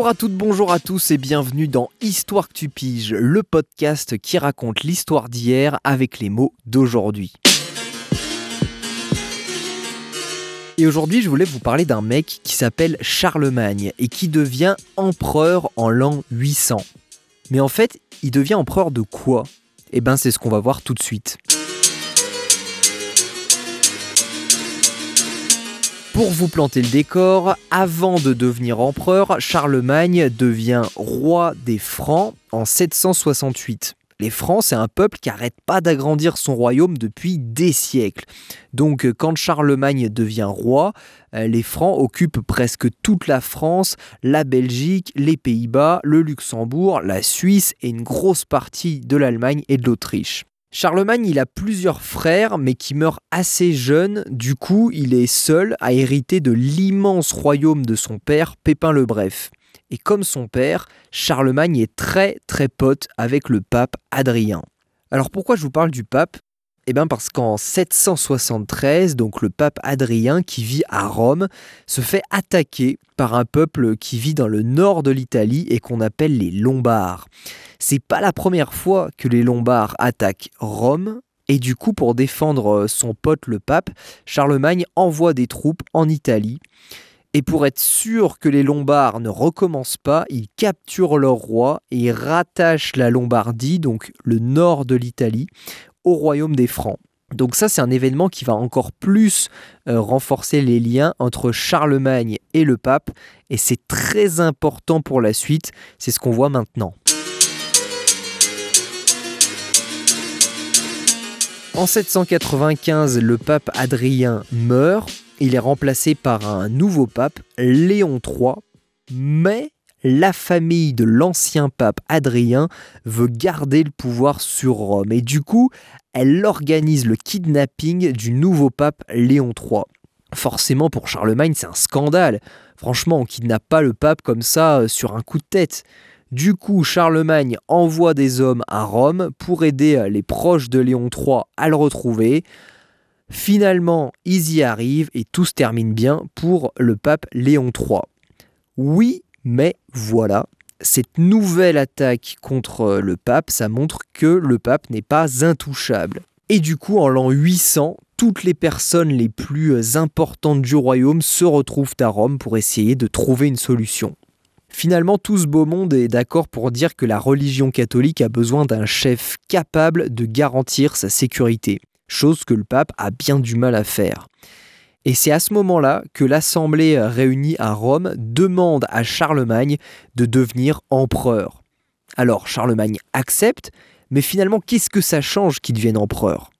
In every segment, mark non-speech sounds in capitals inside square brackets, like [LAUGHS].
Bonjour à toutes, bonjour à tous et bienvenue dans Histoire que tu piges, le podcast qui raconte l'histoire d'hier avec les mots d'aujourd'hui. Et aujourd'hui, je voulais vous parler d'un mec qui s'appelle Charlemagne et qui devient empereur en l'an 800. Mais en fait, il devient empereur de quoi? Eh ben, c'est ce qu'on va voir tout de suite. Pour vous planter le décor, avant de devenir empereur, Charlemagne devient roi des Francs en 768. Les Francs, c'est un peuple qui n'arrête pas d'agrandir son royaume depuis des siècles. Donc quand Charlemagne devient roi, euh, les Francs occupent presque toute la France, la Belgique, les Pays-Bas, le Luxembourg, la Suisse et une grosse partie de l'Allemagne et de l'Autriche. Charlemagne, il a plusieurs frères, mais qui meurent assez jeunes. Du coup, il est seul à hériter de l'immense royaume de son père, Pépin le Bref. Et comme son père, Charlemagne est très très pote avec le pape Adrien. Alors pourquoi je vous parle du pape? Eh bien parce qu'en 773, donc le pape Adrien qui vit à Rome se fait attaquer par un peuple qui vit dans le nord de l'Italie et qu'on appelle les Lombards. C'est pas la première fois que les Lombards attaquent Rome. Et du coup, pour défendre son pote le pape, Charlemagne envoie des troupes en Italie. Et pour être sûr que les Lombards ne recommencent pas, il capture leur roi et rattache la Lombardie, donc le nord de l'Italie, au royaume des Francs. Donc ça, c'est un événement qui va encore plus euh, renforcer les liens entre Charlemagne et le pape, et c'est très important pour la suite, c'est ce qu'on voit maintenant. En 795, le pape Adrien meurt, il est remplacé par un nouveau pape, Léon III, mais la famille de l'ancien pape Adrien veut garder le pouvoir sur Rome et du coup, elle organise le kidnapping du nouveau pape Léon III. Forcément, pour Charlemagne, c'est un scandale. Franchement, on kidnappe pas le pape comme ça euh, sur un coup de tête. Du coup, Charlemagne envoie des hommes à Rome pour aider euh, les proches de Léon III à le retrouver. Finalement, ils y arrivent et tout se termine bien pour le pape Léon III. Oui, mais voilà, cette nouvelle attaque contre euh, le pape, ça montre que le pape n'est pas intouchable. Et du coup, en l'an 800, toutes les personnes les plus euh, importantes du royaume se retrouvent à Rome pour essayer de trouver une solution. Finalement, tout ce beau monde est d'accord pour dire que la religion catholique a besoin d'un chef capable de garantir sa sécurité, chose que le pape a bien du mal à faire. Et c'est à ce moment-là que l'Assemblée réunie à Rome demande à Charlemagne de devenir empereur. Alors Charlemagne accepte, mais finalement qu'est-ce que ça change qu'il devienne empereur?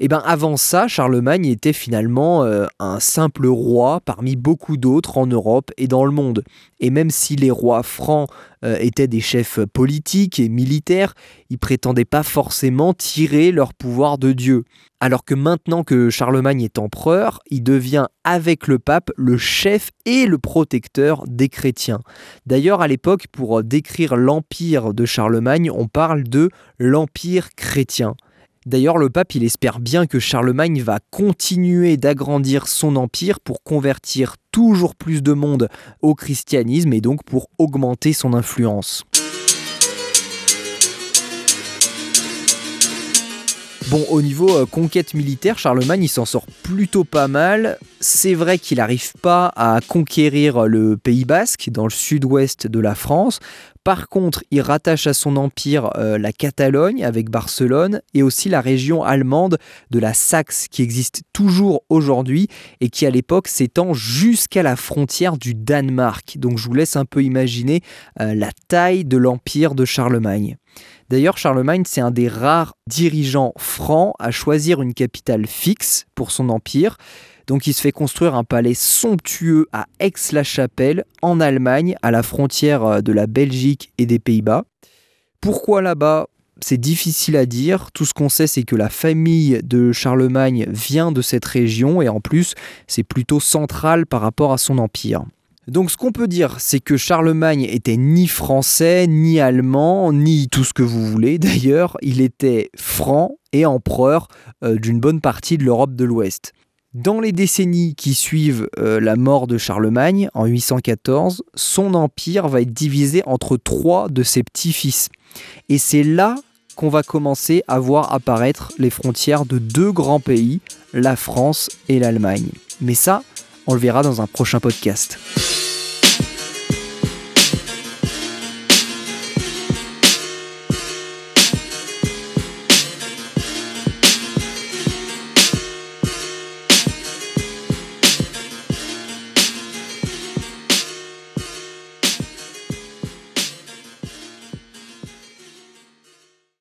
Eh bien, avant ça, Charlemagne était finalement euh, un simple roi parmi beaucoup d'autres en Europe et dans le monde. Et même si les rois francs euh, étaient des chefs politiques et militaires, ils prétendaient pas forcément tirer leur pouvoir de Dieu. Alors que maintenant que Charlemagne est empereur, il devient avec le pape le chef et le protecteur des chrétiens. D'ailleurs, à l'époque, pour décrire l'empire de Charlemagne, on parle de l'empire chrétien. D'ailleurs, le pape, il espère bien que Charlemagne va continuer d'agrandir son empire pour convertir toujours plus de monde au christianisme et donc pour augmenter son influence. Bon, au niveau euh, conquête militaire, Charlemagne, il s'en sort plutôt pas mal. C'est vrai qu'il n'arrive pas à conquérir le Pays basque dans le sud-ouest de la France. Par contre, il rattache à son empire euh, la Catalogne avec Barcelone et aussi la région allemande de la Saxe qui existe toujours aujourd'hui et qui à l'époque s'étend jusqu'à la frontière du Danemark. Donc je vous laisse un peu imaginer euh, la taille de l'empire de Charlemagne. D'ailleurs, Charlemagne, c'est un des rares dirigeants francs à choisir une capitale fixe pour son empire. Donc il se fait construire un palais somptueux à Aix-la-Chapelle, en Allemagne, à la frontière euh, de la Belgique et des Pays-Bas. Pourquoi là-bas? C'est difficile à dire. Tout ce qu'on sait, c'est que la famille de Charlemagne vient de cette région et en plus, c'est plutôt central par rapport à son empire. Donc ce qu'on peut dire, c'est que Charlemagne était ni français, ni allemand, ni tout ce que vous voulez. [LAUGHS] D'ailleurs, il était franc et empereur euh, d'une bonne partie de l'Europe de l'Ouest. Dans les décennies qui suivent euh, la mort de Charlemagne en 814, son empire va être divisé entre trois de ses petits-fils. Et c'est là qu'on va commencer à voir apparaître les frontières de deux grands pays, la France et l'Allemagne. Mais ça, on le verra dans un prochain podcast.